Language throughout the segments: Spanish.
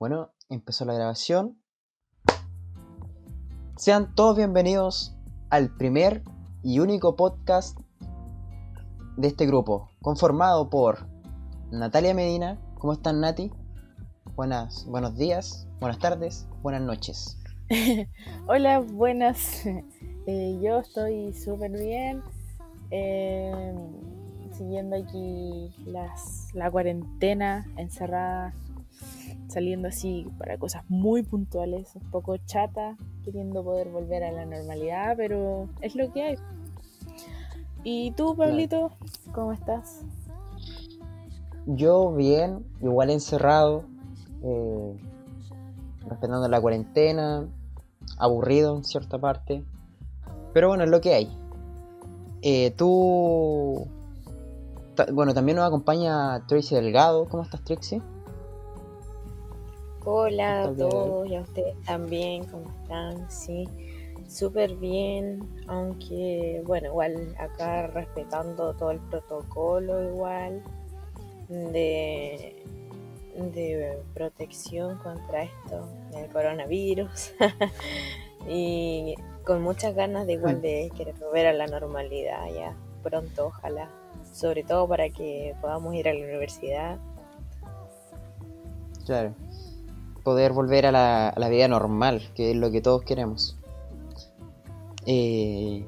Bueno, empezó la grabación. Sean todos bienvenidos al primer y único podcast de este grupo, conformado por Natalia Medina. ¿Cómo están, Nati? Buenas, buenos días, buenas tardes, buenas noches. Hola, buenas. Eh, yo estoy súper bien. eh, siguiendo aquí las, la cuarentena, encerrada, saliendo así para cosas muy puntuales, un poco chata, queriendo poder volver a la normalidad, pero es lo que hay. ¿Y tú, Pablito, cómo estás? Yo bien, igual encerrado, eh, respetando la cuarentena, aburrido en cierta parte, pero bueno, es lo que hay. Eh, tú, bueno, también nos acompaña Tracy Delgado. ¿Cómo estás, Trixie? Hola a todos y a ustedes también, ¿cómo están? Sí, súper bien, aunque bueno, igual acá respetando todo el protocolo igual de, de protección contra esto del coronavirus y con muchas ganas de igual de querer volver a la normalidad ya pronto, ojalá, sobre todo para que podamos ir a la universidad. Claro. Poder volver a la, a la vida normal, que es lo que todos queremos. Eh,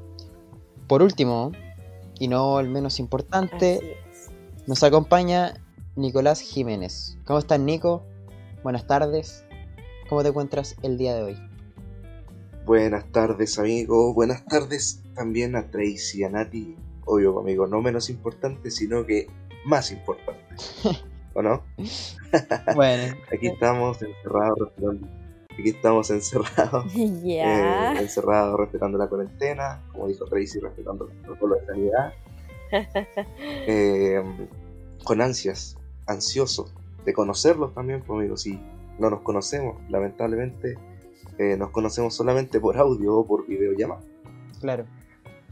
por último, y no el menos importante, nos acompaña Nicolás Jiménez. ¿Cómo estás, Nico? Buenas tardes. ¿Cómo te encuentras el día de hoy? Buenas tardes, amigo. Buenas tardes también a Tracy y a Nati. Obvio, amigo, no menos importante, sino que más importante. ¿O no? Bueno, Aquí estamos encerrados. Aquí estamos encerrados. ya. eh, encerrados respetando la cuarentena, como dijo Tracy, respetando el protocolo de sanidad. Eh, con ansias, ansioso de conocerlos también, pues amigos, si no nos conocemos, lamentablemente eh, nos conocemos solamente por audio o por videollamada. claro.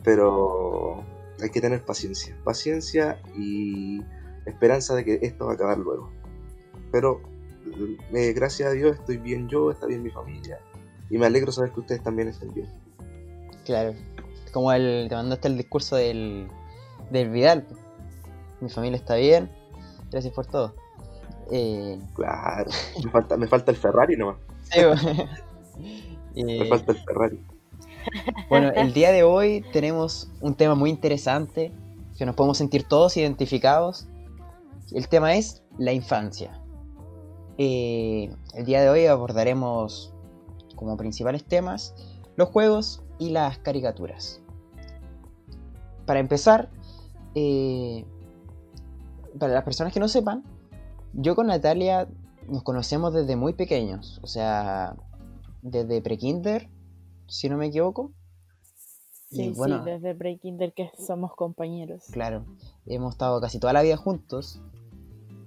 pero hay que tener paciencia, paciencia y esperanza de que esto va a acabar luego. Pero eh, gracias a Dios estoy bien yo, está bien mi familia y me alegro saber que ustedes también estén bien. Claro. Como el, te mandaste el discurso del, del Vidal. Mi familia está bien. Gracias por todo. Eh, Claro, me falta, me falta el Ferrari nomás, sí, po. me Eh, falta el Ferrari. bueno, el día de hoy tenemos un tema muy interesante que nos podemos sentir todos identificados. El tema es la infancia. Eh, el día de hoy abordaremos como principales temas los juegos y las caricaturas. Para empezar, eh, para las personas que no sepan, yo con Natalia nos conocemos desde muy pequeños, o sea, desde prekinder, si no me equivoco. Sí, Y bueno, sí, desde Breaking Del que somos compañeros. Claro, hemos estado casi toda la vida juntos,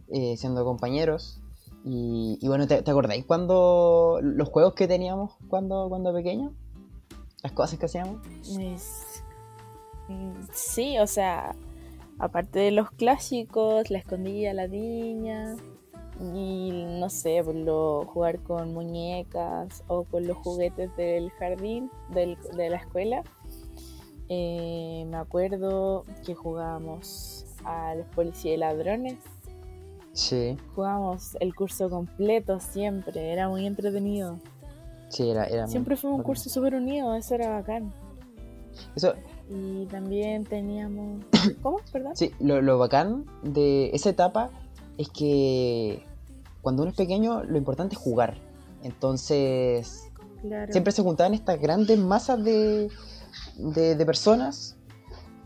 eh, siendo compañeros. Y, bueno, ¿te, acordáis cuando los juegos que teníamos cuando, cuando pequeños? Las cosas que hacíamos. Es- mm, Sí, o sea, aparte de los clásicos, la escondida, la niña, y no sé, por lo, jugar con muñecas o con los juguetes del jardín, del- de la escuela. Eh, me acuerdo que jugábamos a los policías y ladrones. Sí, Jugábamos el curso completo siempre, era muy entretenido. sí, era, era muy Siempre fue un bacán. curso súper unido, eso era bacán. Eso, Y también teníamos... ¿Cómo? ¿Perdón? sí, lo, lo bacán de esa etapa es que cuando uno es pequeño, lo importante es jugar. Entonces, Claro. siempre se juntaban estas grandes masas de, de, de personas.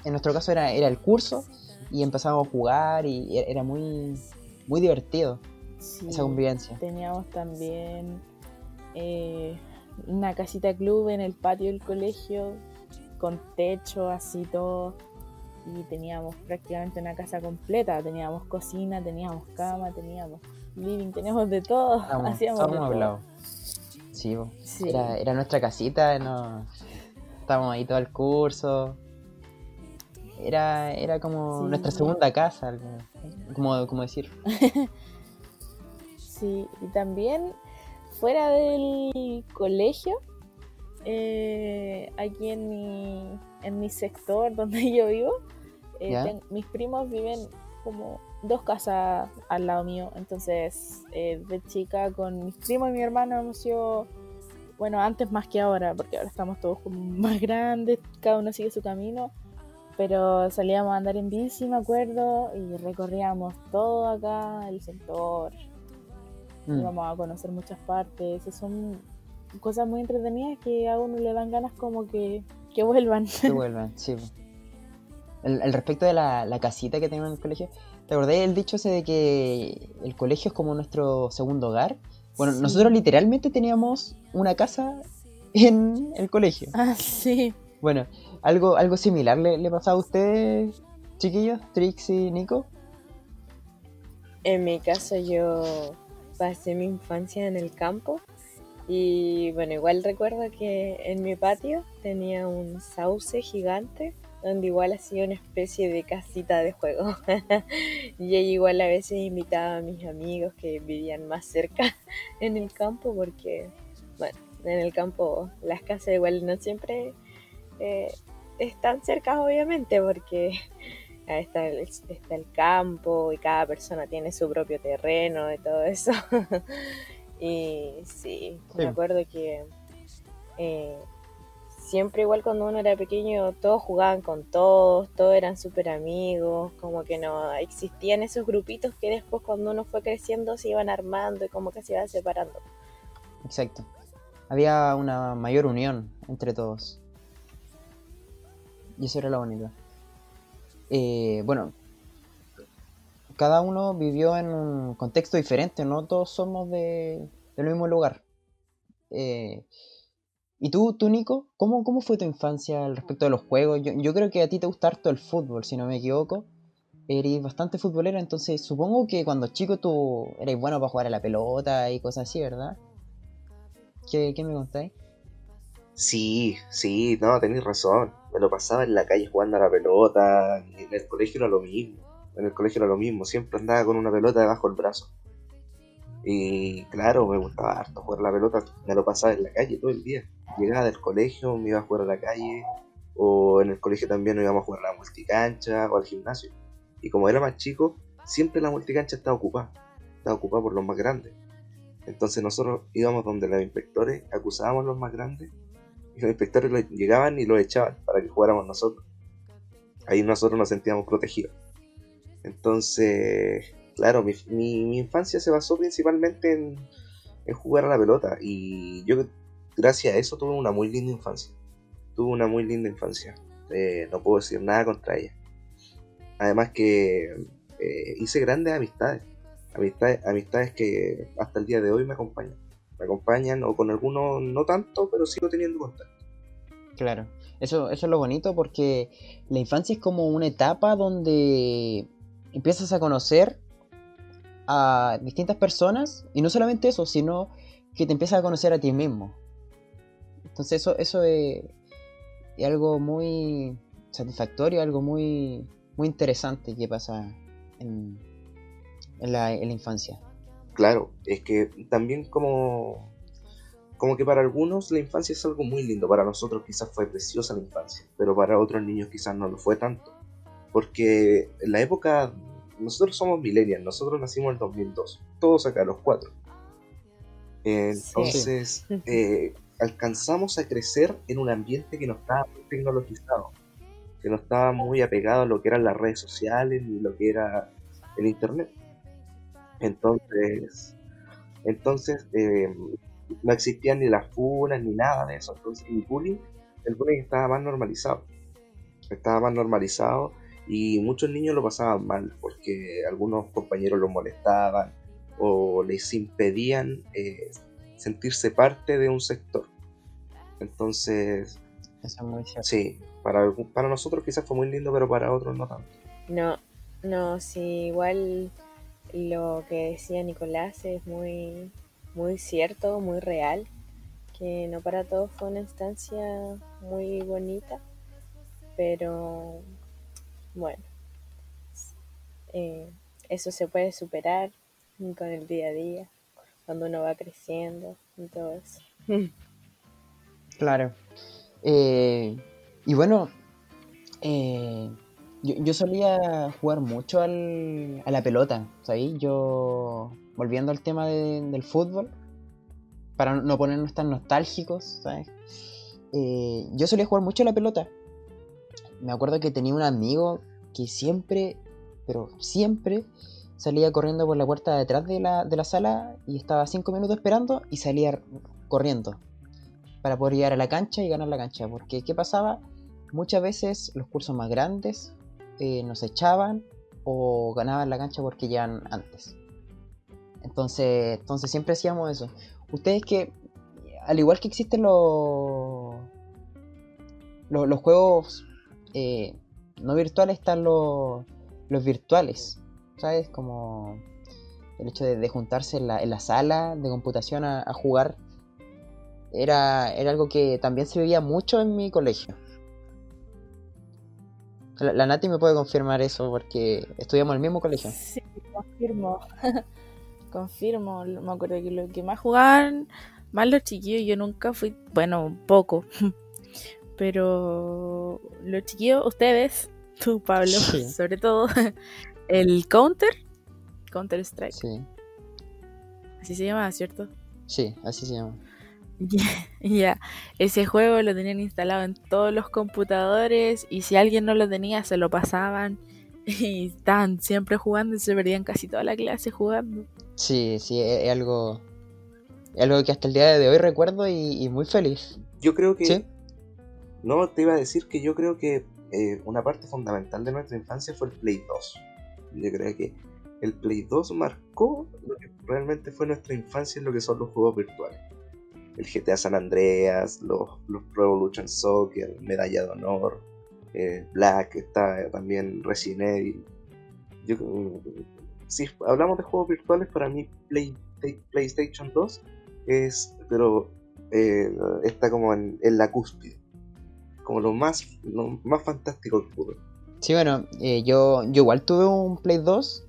En nuestro caso era, era el curso y empezábamos a jugar y era, era muy, muy divertido Sí, esa convivencia. Teníamos también eh, una casita club en el patio del colegio con techo así todo y teníamos prácticamente una casa completa. Teníamos cocina, teníamos cama, teníamos living, teníamos de todo. Estábamos, Hacíamos de estábamos todo. Sí. Sí. Era, era nuestra casita, no, estábamos ahí todo el curso. Era, era como Sí. nuestra segunda casa, como, como decir. Sí, y también fuera del colegio, eh, aquí en mi, en mi sector donde yo vivo, eh, mis primos viven como dos casas al lado mío. Entonces, eh, de chica con mis primos y mi hermano hemos sido, bueno, antes más que ahora, porque ahora estamos todos como más grandes, cada uno sigue su camino. Pero salíamos a andar en bici, me acuerdo, y recorríamos todo acá, el sector, Mm, íbamos a conocer muchas partes. y son cosas muy entretenidas que a uno le dan ganas como que, que vuelvan. que vuelvan, sí. El, el respecto de la, la casita que teníamos en el colegio, ¿te acordás del dicho ese de que el colegio es como nuestro segundo hogar? Bueno, Sí. nosotros literalmente teníamos una casa en el colegio. Ah, sí. Bueno, algo, algo similar le, le pasaba a ustedes, chiquillos, Trixie, Nico. En mi caso yo pasé mi infancia en el campo y bueno, igual recuerdo que en mi patio tenía un sauce gigante donde igual hacía una especie de casita de juego. y ahí igual a veces invitaba a mis amigos que vivían más cerca en el campo porque, bueno, en el campo las casas igual no siempre eh, están cerca obviamente porque está el, está el campo y cada persona tiene su propio terreno y todo eso. y sí, Sí. me acuerdo que eh, siempre igual cuando uno era pequeño todos jugaban con todos, todos eran súper amigos, como que no existían esos grupitos que después cuando uno fue creciendo se iban armando y como que se iban separando. Exacto. Había una mayor unión entre todos. Y eso era lo bonito. Eh, bueno, cada uno vivió en un contexto diferente, no todos somos de, del mismo lugar. Eh, ¿y tú, tú, Nico? ¿Cómo, ¿Cómo fue tu infancia al respecto de los juegos? Yo, yo creo que a ti te gusta harto el fútbol, si no me equivoco. Eres bastante futbolero, entonces supongo que cuando chico tú eres bueno para jugar a la pelota y cosas así, ¿verdad? ¿Qué, qué me contáis? Sí, sí, no, tenéis razón. Me lo pasaba en la calle jugando a la pelota. en el colegio era lo mismo. En el colegio era lo mismo. Siempre andaba con una pelota debajo del brazo. Y claro, me gustaba harto jugar la pelota. Me lo pasaba en la calle todo el día. Llegaba del colegio, me iba a jugar a la calle. O en el colegio también nos íbamos a jugar a la multicancha o al gimnasio. Y como era más chico, siempre la multicancha estaba ocupada. Estaba ocupada por los más grandes. Entonces nosotros íbamos donde los inspectores acusábamos a los más grandes y los inspectores llegaban y lo echaban para que jugáramos nosotros. Ahí nosotros nos sentíamos protegidos. Entonces, claro, mi, infancia se basó principalmente en, en jugar a la pelota y yo gracias a eso tuve una muy linda infancia. Tuve una muy linda infancia. Eh, no puedo decir nada contra ella. Además que eh, hice grandes amistades. Amistades, amistades que hasta el día de hoy me acompañan. Me acompañan o con algunos no tanto, pero sigo teniendo contacto. Claro, eso, eso es lo bonito porque la infancia es como una etapa donde empiezas a conocer a distintas personas y no solamente eso, sino que te empiezas a conocer a ti mismo. Entonces eso, eso es, es algo muy satisfactorio, algo muy, muy interesante que pasa en, en la, en la infancia. Claro, es que también como, como que para algunos la infancia es algo muy lindo, para nosotros quizás fue preciosa la infancia, pero para otros niños quizás no lo fue tanto. Porque en la época, nosotros somos millennials, nosotros nacimos en el 2002, todos acá, los cuatro. Entonces, eh, alcanzamos a crecer en un ambiente que no estaba muy tecnologizado, que no estaba muy apegado a lo que eran las redes sociales ni lo que era el internet. Entonces, entonces eh, no existían ni las funas ni nada de eso. Entonces, el bullying, el bullying estaba más normalizado. Estaba más normalizado y muchos niños lo pasaban mal porque algunos compañeros los molestaban o les impedían eh, sentirse parte de un sector. Entonces, Eso es muy cierto. sí, para, para nosotros quizás fue muy lindo, pero para otros no tanto. No, no, sí, igual lo que decía Nicolás es muy, muy cierto, muy real, que no para todos fue una instancia muy bonita, pero bueno, eh, eso se puede superar con el día a día. cuando uno va creciendo y todo eso. Claro. Eh, y bueno, eh, yo, yo solía jugar mucho al, a la pelota, ¿sabes? Yo, volviendo al tema de- del fútbol, para no ponernos tan nostálgicos, ¿sabes? Eh, yo solía jugar mucho a la pelota. Me acuerdo que tenía un amigo que siempre, pero siempre, salía corriendo por la puerta de detrás de la, de la sala y estaba cinco minutos esperando y salía corriendo para poder llegar a la cancha y ganar la cancha. Porque, ¿qué pasaba? Muchas veces los cursos más grandes eh, nos echaban o ganaban la cancha porque llegan antes. Entonces, entonces siempre hacíamos eso. Ustedes que, al igual que existen los, los, juegos eh, no virtuales, están los, los virtuales. ¿Sabes? Como el hecho de, juntarse en la, en la sala de computación a, a jugar era, era algo que también se veía mucho en mi colegio. La, la Nati me puede confirmar eso porque estudiamos en el mismo colegio. Sí, confirmo. confirmo. Me acuerdo que lo que más jugaban, más los chiquillos, yo nunca fui, bueno, poco. Pero los chiquillos, ustedes, tú, Pablo, Sí. sobre todo, el Counter, Counter Strike, Sí, así se llama, ¿cierto? sí, así se llama. Ya, ese juego lo tenían instalado en todos los computadores y si alguien no lo tenía se lo pasaban y estaban siempre jugando y se perdían casi toda la clase jugando. Sí, sí, es, es algo, es algo que hasta el día de hoy recuerdo y, y muy feliz. Yo creo que. Sí, No, te iba a decir que yo creo que eh, una parte fundamental de nuestra infancia fue el Play 2. Yo creo que el Play 2 marcó lo que realmente fue nuestra infancia en lo que son los juegos virtuales. El GTA San Andreas, los, los Pro Evolution Soccer, Medalla de Honor, eh, Black, está también Resident Evil. Yo, mm, si hablamos de juegos virtuales, para mí Play- PlayStation 2 es, pero eh, está como en, la cúspide como lo más, lo más fantástico que pudo. sí, bueno, eh, yo, yo igual tuve un Play 2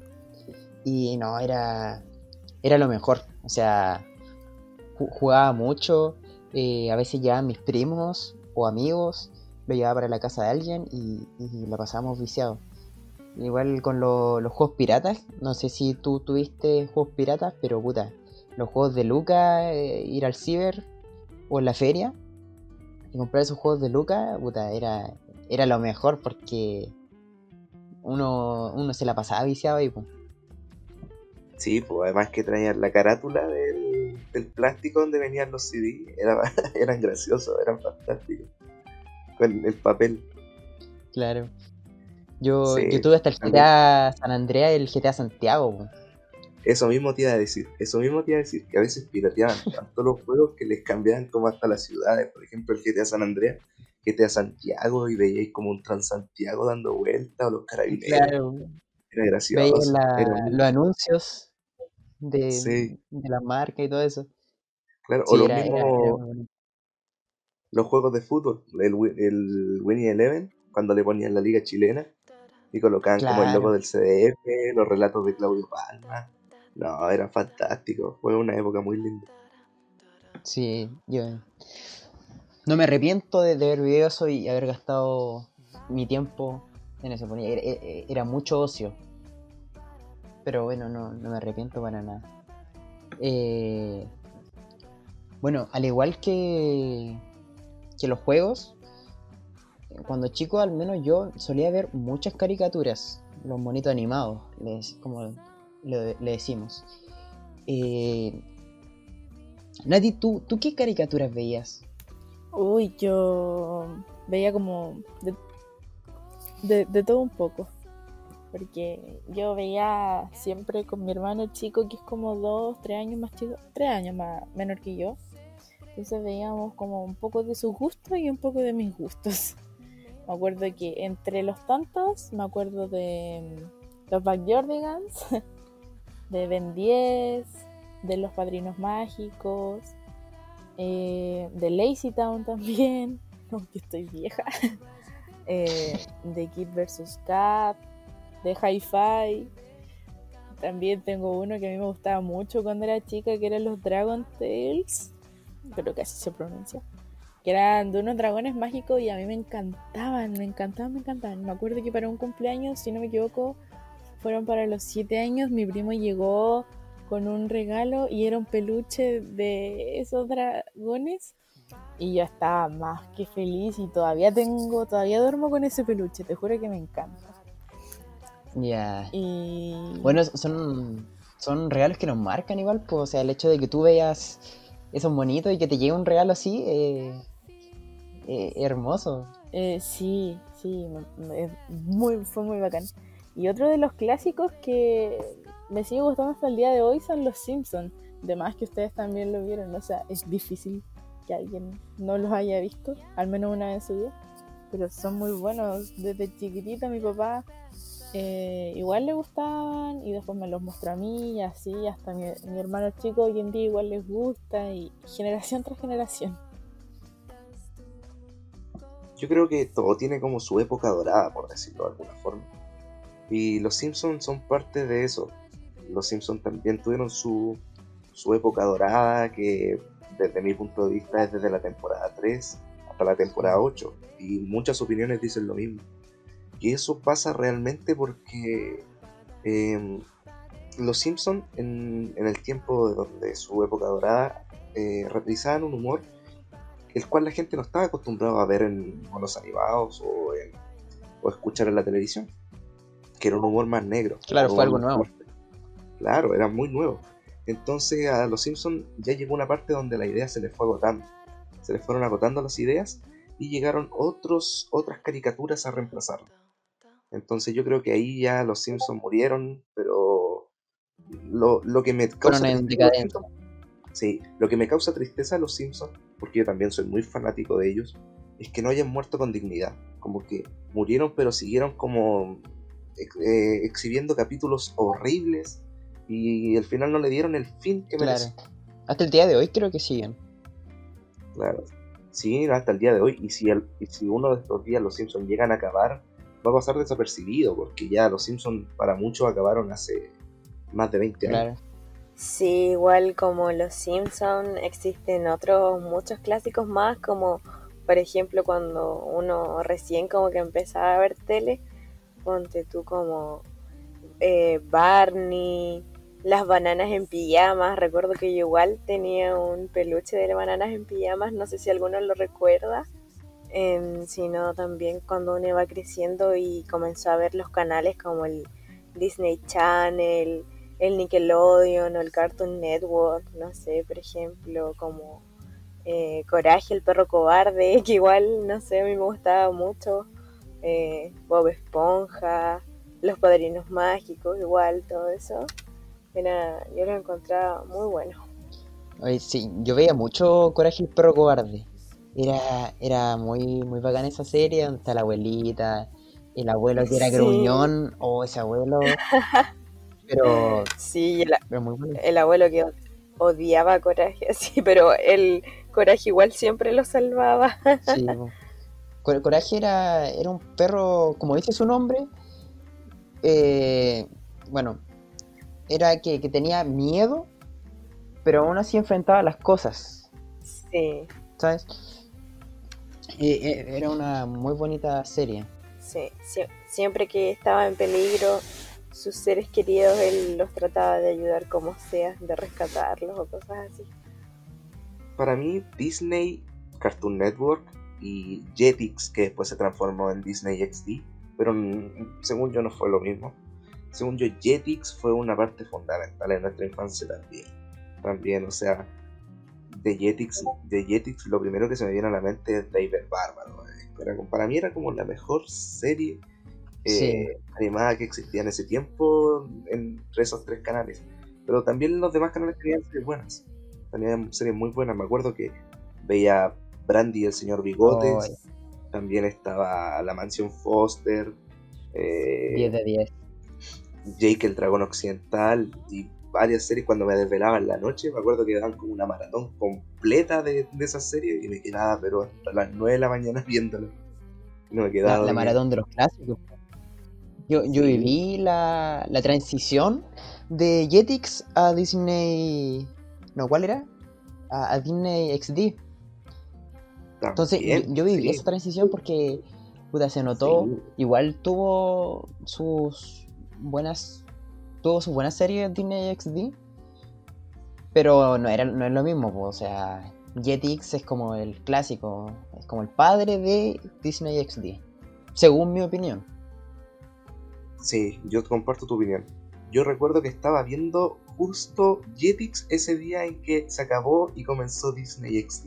y no, era, era lo mejor. O sea, jugaba mucho, eh, a veces llevaban mis primos o amigos, lo llevaba para la casa de alguien y, y la pasábamos viciados. Igual con lo- los juegos piratas, no sé si tú tuviste juegos piratas, pero puta, los juegos de Luca, eh, ir al ciber o en la feria y comprar esos juegos de Luca, puta, era, era lo mejor porque uno, uno se la pasaba viciado ahí, pues. Sí, pues además que traían la carátula del, del plástico donde venían los CD, era, eran graciosos, eran fantásticos. Con el papel. Claro. Yo, Sí, yo tuve hasta el. GTA San Andreas y el GTA Santiago. Eso mismo te iba a decir, eso mismo te iba a decir, que a veces pirateaban tanto los juegos que les cambiaban como hasta las ciudades. Por ejemplo, el GTA San Andreas, GTA Santiago, y veíais como un Transantiago dando vueltas, o los carabineros. Claro, Era veía gracioso. la- era los anuncios de, Sí. de la marca y todo eso. claro, Sí, o los era- era- mismos era los juegos de fútbol, el, el Winnie Eleven, cuando le ponían la liga chilena y colocaban como el logo del CDF, los relatos de Claudio Palma. No, era fantástico, fue una época muy linda. Sí, yo no me arrepiento de, vivido eso y haber gastado mi tiempo en eso. porque Era, era- era mucho ocio. Pero bueno, no, no me arrepiento para nada. Eh, bueno, al igual que, que los juegos, cuando chico al menos yo solía ver muchas caricaturas, los monitos animados, les, como le, decimos. Eh, Nati, ¿tú, ¿tú qué caricaturas veías? Uy, yo veía como de, de todo un poco. Porque yo veía siempre con mi hermano chico, que es como dos, tres años más chico, tres años más menor que yo. Entonces veíamos como un poco de sus gustos y un poco de mis gustos. Me acuerdo que entre los tantos, me acuerdo de mm, los Backyardigans, de Ben 10, de los Padrinos Mágicos, eh, de Lazy Town también, aunque estoy vieja, eh, de Kid vs. Kat, de Hi-Fi, también tengo uno que a mí me gustaba mucho cuando era chica, que eran los Dragon Tales. Creo que así se pronuncia. Que eran de unos dragones mágicos y a mí me encantaban, me encantaban, me encantaban. Me acuerdo que para un cumpleaños, si no me equivoco, fueron para los 7 años. Mi primo llegó con un regalo y era un peluche de esos dragones. Y yo estaba más que feliz y todavía tengo, todavía duermo con ese peluche, te juro que me encanta. Ya. Y Bueno, son, son regalos que nos marcan igual, pues, o sea, el hecho de que tú veas esos monitos y que te llegue un regalo así, eh, eh, hermoso. eh, sí, sí, es muy, fue muy bacán. Y otro de los clásicos que me sigue gustando hasta el día de hoy son los Simpsons. De más que ustedes también lo vieron, o sea, es difícil que alguien no los haya visto, al menos una vez en su vida. Pero son muy buenos. Desde chiquitita mi papá eh, igual le gustaban y después me los mostró a mí y así hasta mi, mi hermano chico hoy en día igual les gusta y generación tras generación. Yo creo que todo tiene como su época dorada, por decirlo de alguna forma. Y los Simpsons son parte de eso. Los Simpsons también tuvieron su, su época dorada, que desde mi punto de vista es desde la temporada 3 hasta la temporada 8. Y muchas opiniones dicen lo mismo. Y eso pasa realmente porque eh, los Simpsons en, en el tiempo de donde su época dorada eh, realizaban un humor el cual la gente no estaba acostumbrada a ver en monos animados o, en, o escuchar en la televisión, que era un humor más negro. Claro, fue algo nuevo. fuerte. Claro, era muy nuevo. Entonces a los Simpsons ya llegó una parte donde la idea se les fue agotando. Se les fueron agotando las ideas y llegaron otros, otras caricaturas a reemplazarlo. Entonces yo creo que ahí ya los Simpsons murieron, pero lo, lo que me causa tristeza Sí, lo que me causa tristeza a los Simpsons, porque yo también soy muy fanático de ellos, es que no hayan muerto con dignidad. Como que murieron, pero siguieron como eh, exhibiendo capítulos horribles y al final no le dieron el fin que Claro. merecía. Hasta el día de hoy creo que siguen. Claro. Sí, hasta el día de hoy. Y si, el- y si uno de estos días los Simpsons llegan a acabar, va a pasar desapercibido, porque ya los Simpsons para muchos acabaron hace más de 20 años. Claro. Sí, igual como los Simpsons, existen otros muchos clásicos más, como por ejemplo cuando uno recién como que empezaba a ver tele, ponte tú como eh, Barney, las bananas en pijamas, recuerdo que yo igual tenía un peluche de bananas en pijamas, no sé si alguno lo recuerda, Em, sino también cuando uno iba creciendo y comenzó a ver los canales como el Disney Channel, el Nickelodeon o el Cartoon Network, no sé, por ejemplo, como eh, Coraje, el perro cobarde, que igual, no sé, a mí me gustaba mucho, eh, Bob Esponja, Los Padrinos Mágicos, igual, todo eso, era, yo lo encontraba muy bueno. Sí, yo veía mucho Coraje el perro cobarde. Era, era muy, muy bacán esa serie, donde está la abuelita, el abuelo que era Sí. gruñón, o ese abuelo. Pero, Sí, el, pero muy bueno. el abuelo que odiaba a Coraje, sí, pero el Coraje igual siempre lo salvaba. Sí, Coraje era, era un perro, como dice su nombre, eh, bueno, era que, que tenía miedo, pero aún así enfrentaba las cosas, Sí, ¿sabes? Eh, eh, era una muy bonita serie. sí, sie- siempre que estaba en peligro, sus seres queridos, él los trataba de ayudar como sea, de rescatarlos o cosas así. Para mí, Disney, Cartoon Network y Jetix, que después se transformó en Disney XD, pero según yo no fue lo mismo. Según yo, Jetix fue una parte fundamental en nuestra infancia también. También, o sea, de Jetix, de Jetix lo primero que se me viene a la mente es David Bárbaro. eh. Era para mí era como la mejor serie eh, Sí. animada que existía en ese tiempo entre esos tres canales. Pero también los demás canales tenían series buenas. Tenían series muy buenas. Me acuerdo que veía Brandy y el señor Bigotes. Oh, También estaba La Mansión Foster. eh, 10 de 10. Jake el Dragón Occidental. Y varias series cuando me desvelaba en la noche. Me acuerdo que daban como una maratón completa de, de esas series. Y me quedaba, pero hasta las 9 de la mañana viéndolo. No me quedaba. la maratón de los clásicos. Yo, yo viví la, la transición de Jetix a Disney. No, ¿cuál era? A, a Disney XD. Entonces, yo, viví sí, esa transición porque puta, se notó. Sí. Igual tuvo sus buenas. Tuvo sus buenas series Disney XD. Pero no, era, no es lo mismo, o sea. Jetix es como el clásico. Es como el padre de Disney XD. Según mi opinión. Sí, yo comparto tu opinión. Yo recuerdo que estaba viendo justo Jetix ese día en que se acabó y comenzó Disney XD.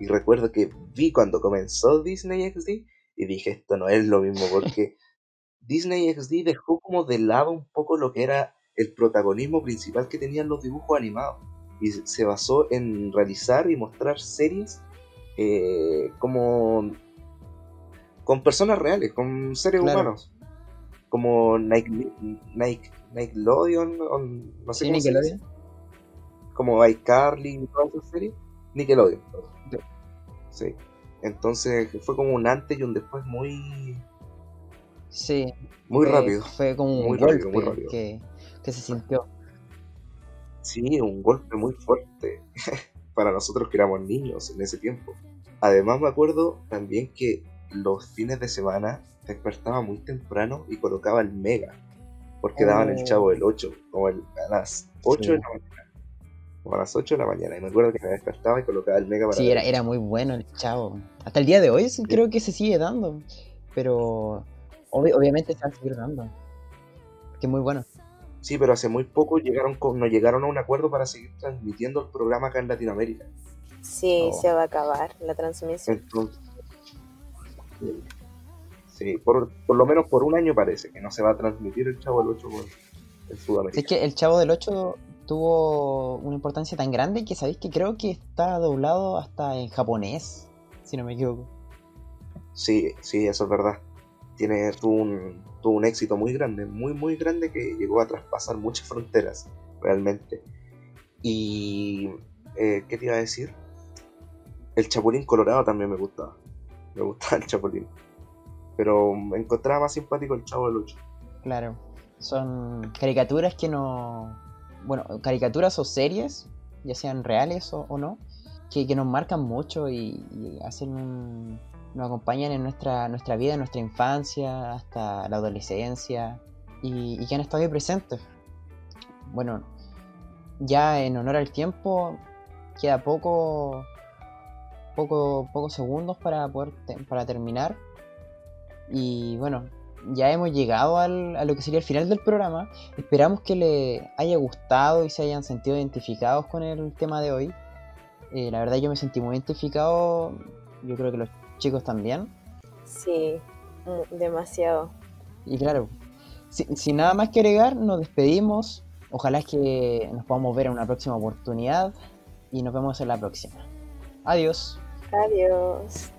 Y recuerdo que vi cuando comenzó Disney XD y dije, esto no es lo mismo porque Disney XD dejó como de lado un poco lo que era el protagonismo principal que tenían los dibujos animados. Y se- basó en realizar y mostrar series eh, como con personas reales, con seres Claro. humanos. Como Nike, Nike, Nickelodeon, no sé Sí, cómo Nickelodeon. Como iCarly y todas esas series. Nickelodeon. Sí. Sí. Entonces fue como un antes y un después muy, Sí. muy fue- rápido. Fue como un Muy golpe rápido, muy rápido. Que, que se sintió. Sí, un golpe muy fuerte para nosotros que éramos niños en ese tiempo. Además me acuerdo también que los fines de semana despertaba muy temprano y colocaba el Mega, porque daban el Oh. Chavo del 8, como el- a las 8 Sí. de la mañana. Como a las 8 de la mañana. Y me acuerdo que me despertaba y colocaba el Mega para Sí, era, era muy bueno el chavo. Hasta el día de hoy sí creo que se sigue dando. Pero obvi- obviamente se va a seguir dando. Que es muy bueno. Sí, pero hace muy poco llegaron con, nos llegaron a un acuerdo para seguir transmitiendo el programa acá en Latinoamérica. Sí, Oh. se va a acabar la transmisión. Entonces, sí, por, por lo menos por un año parece que no se va a transmitir el Chavo del 8 por- en Sudamérica. es que el chavo del 8 tuvo una importancia tan grande que sabéis que creo que está doblado hasta en japonés, si no me equivoco. Sí, sí, eso es verdad. Tiene, tuvo, un, tuvo un éxito muy grande, muy, muy grande que llegó a traspasar muchas fronteras, realmente. Y, eh, ¿qué te iba a decir? El Chapulín Colorado también me gustaba. Me gustaba el Chapulín. Pero me encontraba más simpático el Chavo del 8. Claro. Son caricaturas que no. Bueno, caricaturas o series, ya sean reales o, o no, que, que nos marcan mucho y, y hacen un- nos acompañan en nuestra, nuestra vida, en nuestra infancia, hasta la adolescencia, y, que han estado ahí presentes. Bueno, ya en honor al tiempo, queda poco, poco, pocos segundos para poder para terminar. Y bueno, ya hemos llegado al- a lo que sería el final del programa. Esperamos que le haya gustado y se hayan sentido identificados con el tema de hoy. Eh, la verdad yo me sentí muy identificado, yo creo que los chicos también. Sí, demasiado. Y claro, si- sin nada más que agregar, nos despedimos. Ojalá que nos podamos ver en una próxima oportunidad y nos vemos en la próxima. Adiós. Adiós.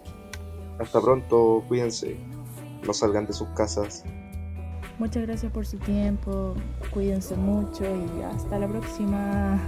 Hasta pronto, cuídense. No salgan de sus casas. Muchas gracias por su tiempo. Cuídense mucho y hasta la próxima.